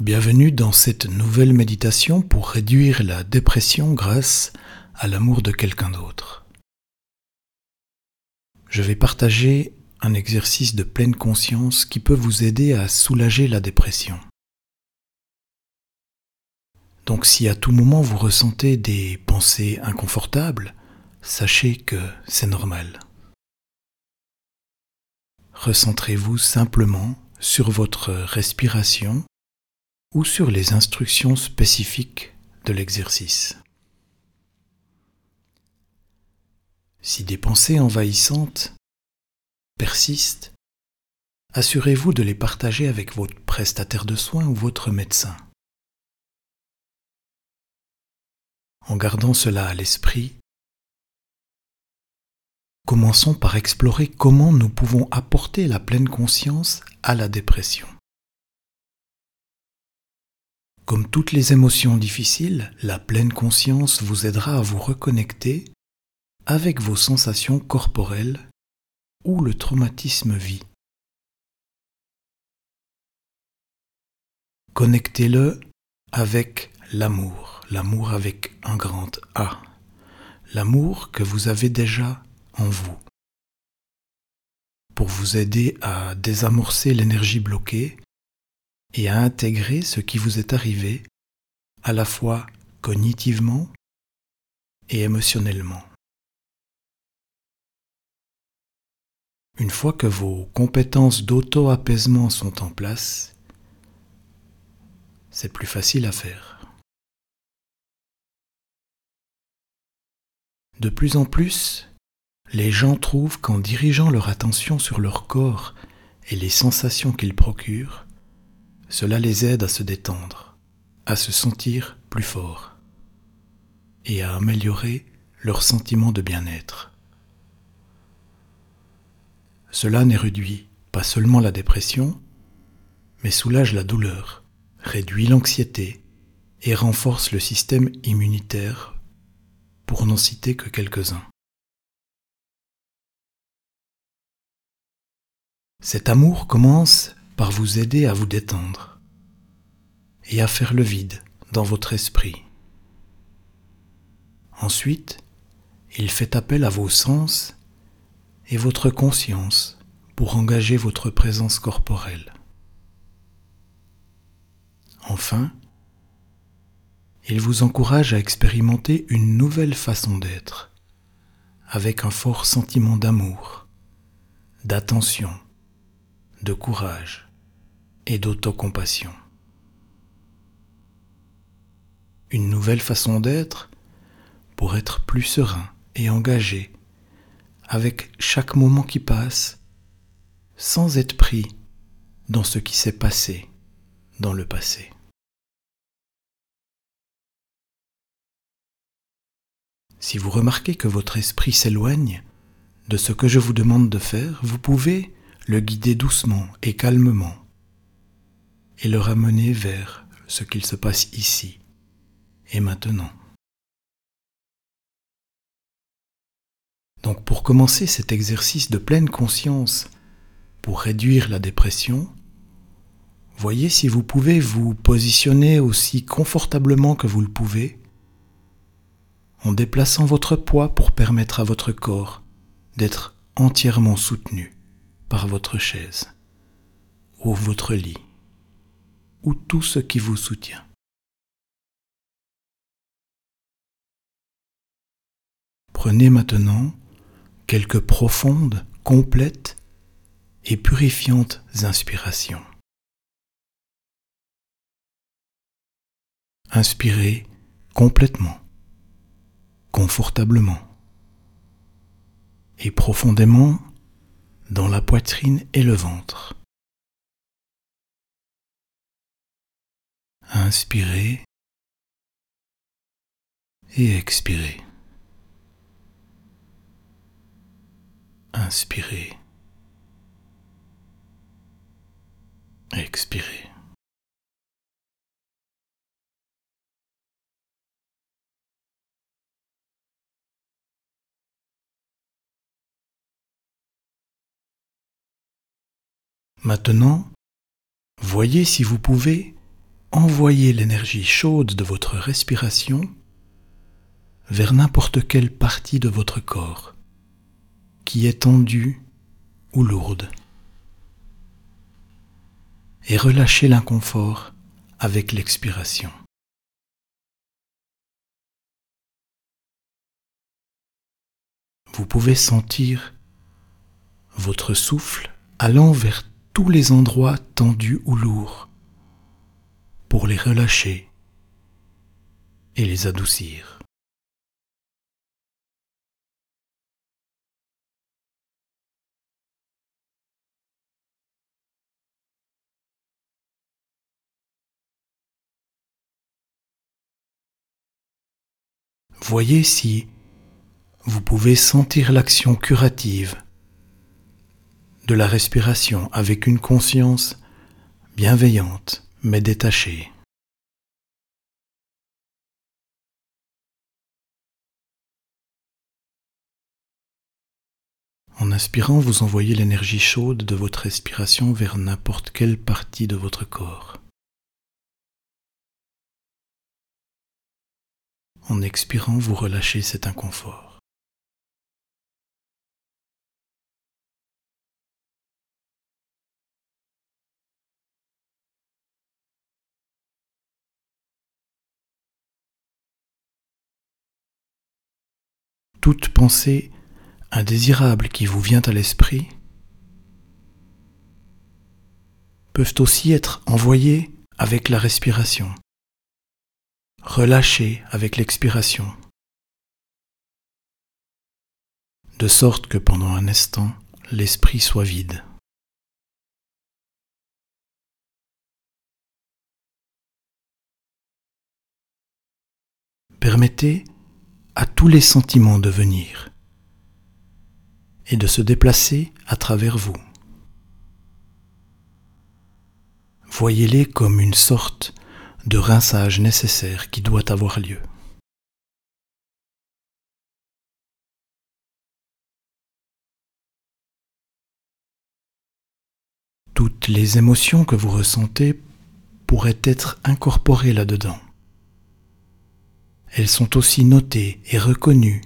Bienvenue dans cette nouvelle méditation pour réduire la dépression grâce à l'amour de quelqu'un d'autre. Je vais partager un exercice de pleine conscience qui peut vous aider à soulager la dépression. Donc si à tout moment vous ressentez des pensées inconfortables, sachez que c'est normal. Recentrez-vous simplement sur votre respiration ou sur les instructions spécifiques de l'exercice. Si des pensées envahissantes persistent, assurez-vous de les partager avec votre prestataire de soins ou votre médecin. En gardant cela à l'esprit, commençons par explorer comment nous pouvons apporter la pleine conscience à la dépression. Comme toutes les émotions difficiles, la pleine conscience vous aidera à vous reconnecter avec vos sensations corporelles où le traumatisme vit. Connectez-le avec l'amour, l'amour avec un grand A, l'amour que vous avez déjà en vous. Pour vous aider à désamorcer l'énergie bloquée et à intégrer ce qui vous est arrivé à la fois cognitivement et émotionnellement. Une fois que vos compétences d'auto-apaisement sont en place, c'est plus facile à faire. De plus en plus, les gens trouvent qu'en dirigeant leur attention sur leur corps et les sensations qu'ils procurent, cela les aide à se détendre, à se sentir plus forts et à améliorer leur sentiment de bien-être. Cela n'est réduit pas seulement la dépression, mais soulage la douleur, réduit l'anxiété et renforce le système immunitaire, pour n'en citer que quelques-uns. Cet amour commence par vous aider à vous détendre et à faire le vide dans votre esprit. Ensuite, il fait appel à vos sens et votre conscience pour engager votre présence corporelle. Enfin, il vous encourage à expérimenter une nouvelle façon d'être, avec un fort sentiment d'amour, d'attention, de courage et d'autocompassion. Une nouvelle façon d'être pour être plus serein et engagé avec chaque moment qui passe sans être pris dans ce qui s'est passé dans le passé. Si vous remarquez que votre esprit s'éloigne de ce que je vous demande de faire, vous pouvez le guider doucement et calmement et le ramener vers ce qu'il se passe ici et maintenant. Donc pour commencer cet exercice de pleine conscience pour réduire la dépression, voyez si vous pouvez vous positionner aussi confortablement que vous le pouvez en déplaçant votre poids pour permettre à votre corps d'être entièrement soutenu par votre chaise ou votre lit ou tout ce qui vous soutient. Prenez maintenant quelques profondes, complètes et purifiantes inspirations. Inspirez complètement, confortablement et profondément dans la poitrine et le ventre. Inspirez et expirez. Inspirez. Expirez. Maintenant, voyez si vous pouvez envoyer l'énergie chaude de votre respiration vers n'importe quelle partie de votre corps qui est tendue ou lourde. Et relâchez l'inconfort avec l'expiration. Vous pouvez sentir votre souffle allant vers tous les endroits tendus ou lourds pour les relâcher et les adoucir. Voyez si vous pouvez sentir l'action curative de la respiration avec une conscience bienveillante mais détachée. En inspirant, vous envoyez l'énergie chaude de votre respiration vers n'importe quelle partie de votre corps. En expirant, vous relâchez cet inconfort. Toute pensée indésirable qui vous vient à l'esprit peuvent aussi être envoyées avec la respiration. Relâchez avec l'expiration, de sorte que pendant un instant, l'esprit soit vide. Permettez à tous les sentiments de venir et de se déplacer à travers vous. Voyez-les comme une sorte de rinçage nécessaire qui doit avoir lieu. Toutes les émotions que vous ressentez pourraient être incorporées là-dedans. Elles sont aussi notées et reconnues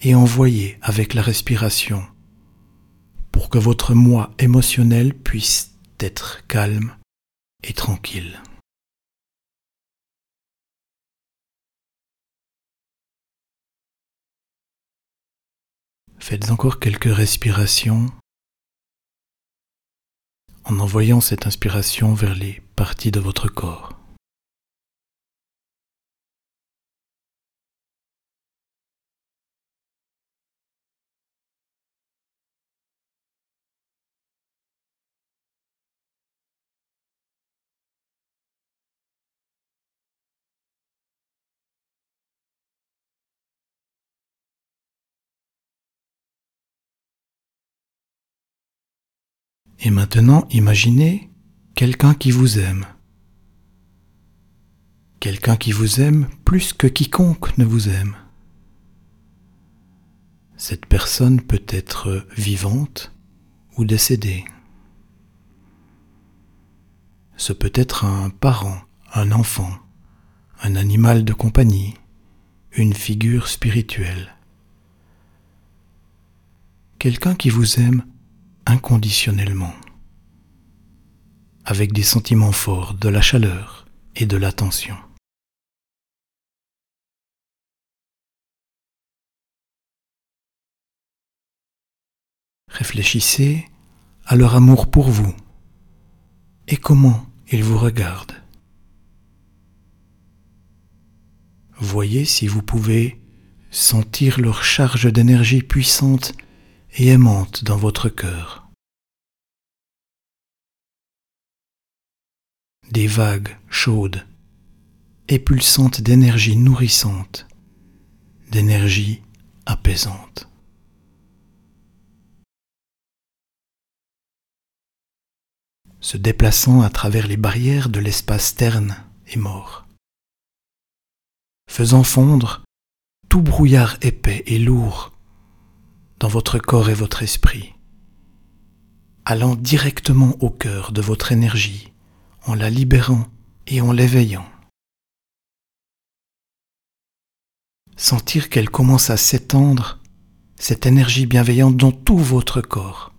et envoyées avec la respiration pour que votre moi émotionnel puisse être calme et tranquille. Faites encore quelques respirations en envoyant cette inspiration vers les parties de votre corps. Et maintenant, imaginez quelqu'un qui vous aime. Quelqu'un qui vous aime plus que quiconque ne vous aime. Cette personne peut être vivante ou décédée. Ce peut être un parent, un enfant, un animal de compagnie, une figure spirituelle. Quelqu'un qui vous aime inconditionnellement, avec des sentiments forts, de la chaleur et de l'attention. Réfléchissez à leur amour pour vous et comment ils vous regardent. Voyez si vous pouvez sentir leur charge d'énergie puissante et aimante dans votre cœur. Des vagues chaudes et pulsantes d'énergie nourrissante, d'énergie apaisante. se déplaçant à travers les barrières de l'espace terne et mort, faisant fondre tout brouillard épais et lourd dans votre corps et votre esprit, allant directement au cœur de votre énergie, en la libérant et en l'éveillant. Sentir qu'elle commence à s'étendre, cette énergie bienveillante dans tout votre corps,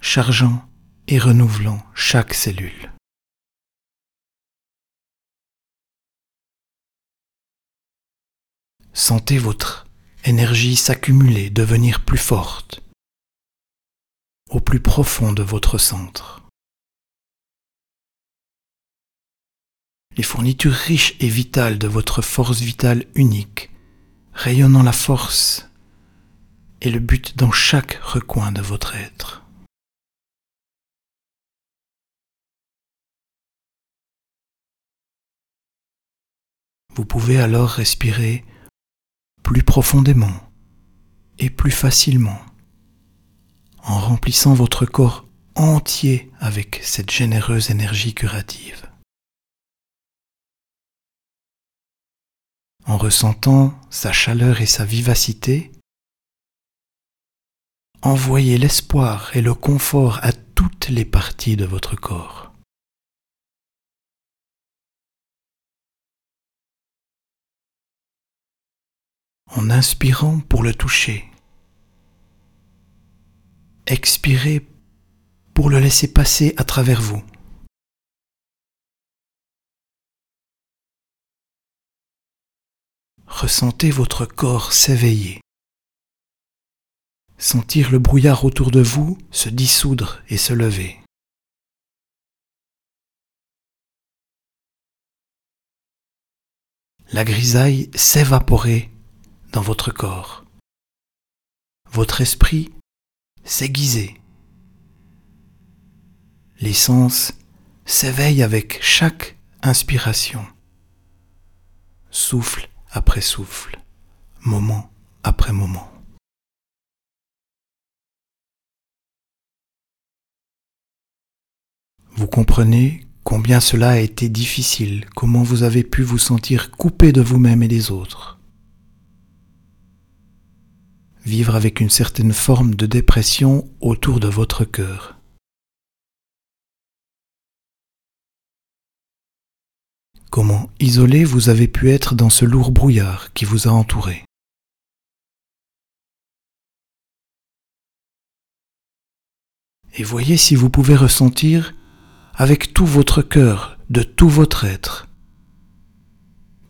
chargeant et renouvelant chaque cellule. Sentez votre énergie s'accumuler, devenir plus forte, au plus profond de votre centre. Les fournitures riches et vitales de votre force vitale unique, rayonnant la force et le but dans chaque recoin de votre être. Vous pouvez alors respirer plus profondément et plus facilement en remplissant votre corps entier avec cette généreuse énergie curative. En ressentant sa chaleur et sa vivacité, envoyez l'espoir et le confort à toutes les parties de votre corps. en inspirant pour le toucher. Expirez pour le laisser passer à travers vous. Ressentez votre corps s'éveiller. Sentir le brouillard autour de vous se dissoudre et se lever. La grisaille s'évaporer dans votre corps. Votre esprit s'aiguiser. Les sens s'éveillent avec chaque inspiration, souffle après souffle, moment après moment. Vous comprenez combien cela a été difficile, comment vous avez pu vous sentir coupé de vous-même et des autres vivre avec une certaine forme de dépression autour de votre cœur. Comment isolé vous avez pu être dans ce lourd brouillard qui vous a entouré. Et voyez si vous pouvez ressentir avec tout votre cœur, de tout votre être,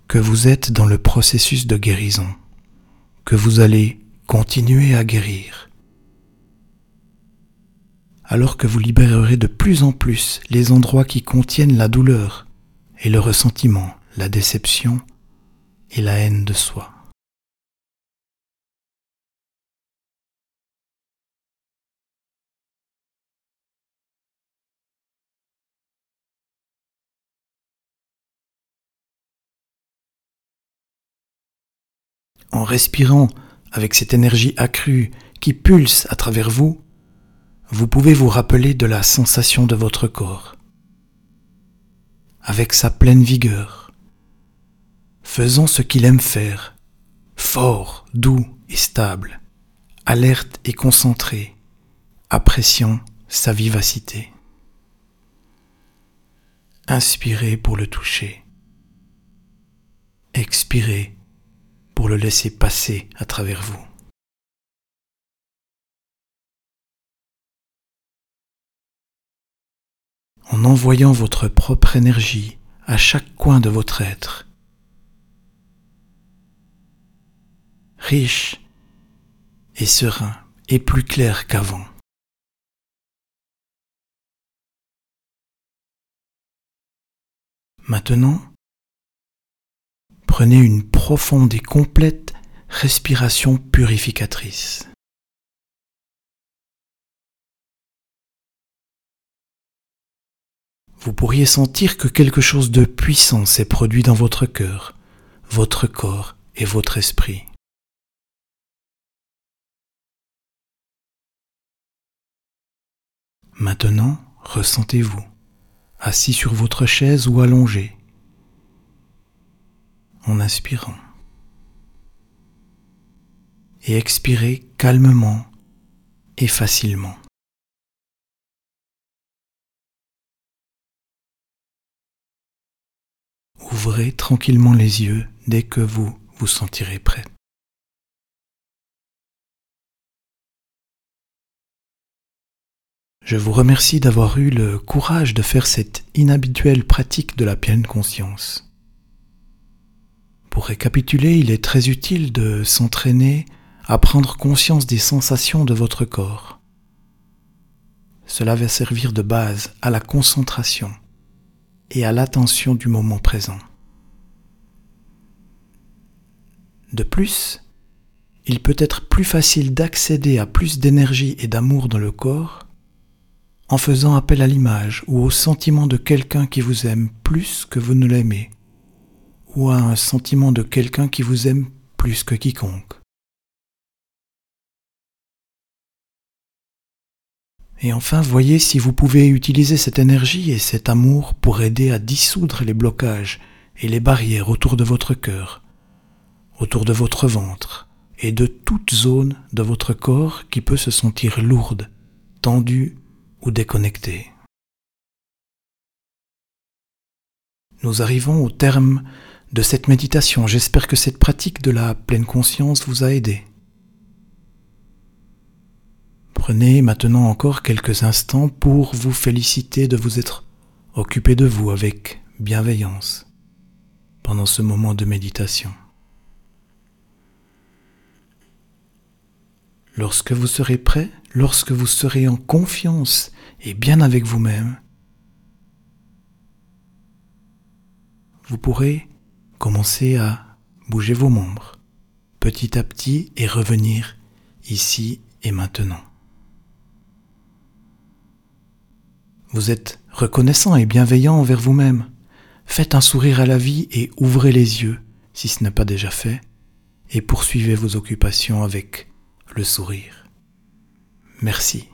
que vous êtes dans le processus de guérison, que vous allez continuez à guérir. Alors que vous libérerez de plus en plus les endroits qui contiennent la douleur et le ressentiment, la déception et la haine de soi. En respirant avec cette énergie accrue qui pulse à travers vous, vous pouvez vous rappeler de la sensation de votre corps, avec sa pleine vigueur, faisant ce qu'il aime faire, fort, doux et stable, alerte et concentré, appréciant sa vivacité. Inspirez pour le toucher. Expirez pour le laisser passer à travers vous. En envoyant votre propre énergie à chaque coin de votre être, riche et serein et plus clair qu'avant. Maintenant, Prenez une profonde et complète respiration purificatrice. Vous pourriez sentir que quelque chose de puissant s'est produit dans votre cœur, votre corps et votre esprit. Maintenant, ressentez-vous, assis sur votre chaise ou allongé, en inspirant. Et expirez calmement et facilement. Ouvrez tranquillement les yeux dès que vous vous sentirez prêt. Je vous remercie d'avoir eu le courage de faire cette inhabituelle pratique de la pleine conscience. Pour récapituler, il est très utile de s'entraîner à prendre conscience des sensations de votre corps. Cela va servir de base à la concentration et à l'attention du moment présent. De plus, il peut être plus facile d'accéder à plus d'énergie et d'amour dans le corps en faisant appel à l'image ou au sentiment de quelqu'un qui vous aime plus que vous ne l'aimez, ou à un sentiment de quelqu'un qui vous aime plus que quiconque. Et enfin, voyez si vous pouvez utiliser cette énergie et cet amour pour aider à dissoudre les blocages et les barrières autour de votre cœur, autour de votre ventre et de toute zone de votre corps qui peut se sentir lourde, tendue ou déconnecté. Nous arrivons au terme de cette méditation. J'espère que cette pratique de la pleine conscience vous a aidé. Prenez maintenant encore quelques instants pour vous féliciter de vous être occupé de vous avec bienveillance pendant ce moment de méditation. Lorsque vous serez prêt, lorsque vous serez en confiance et bien avec vous-même, vous pourrez commencer à bouger vos membres petit à petit et revenir ici et maintenant. Vous êtes reconnaissant et bienveillant envers vous-même. Faites un sourire à la vie et ouvrez les yeux, si ce n'est pas déjà fait, et poursuivez vos occupations avec le sourire. Merci.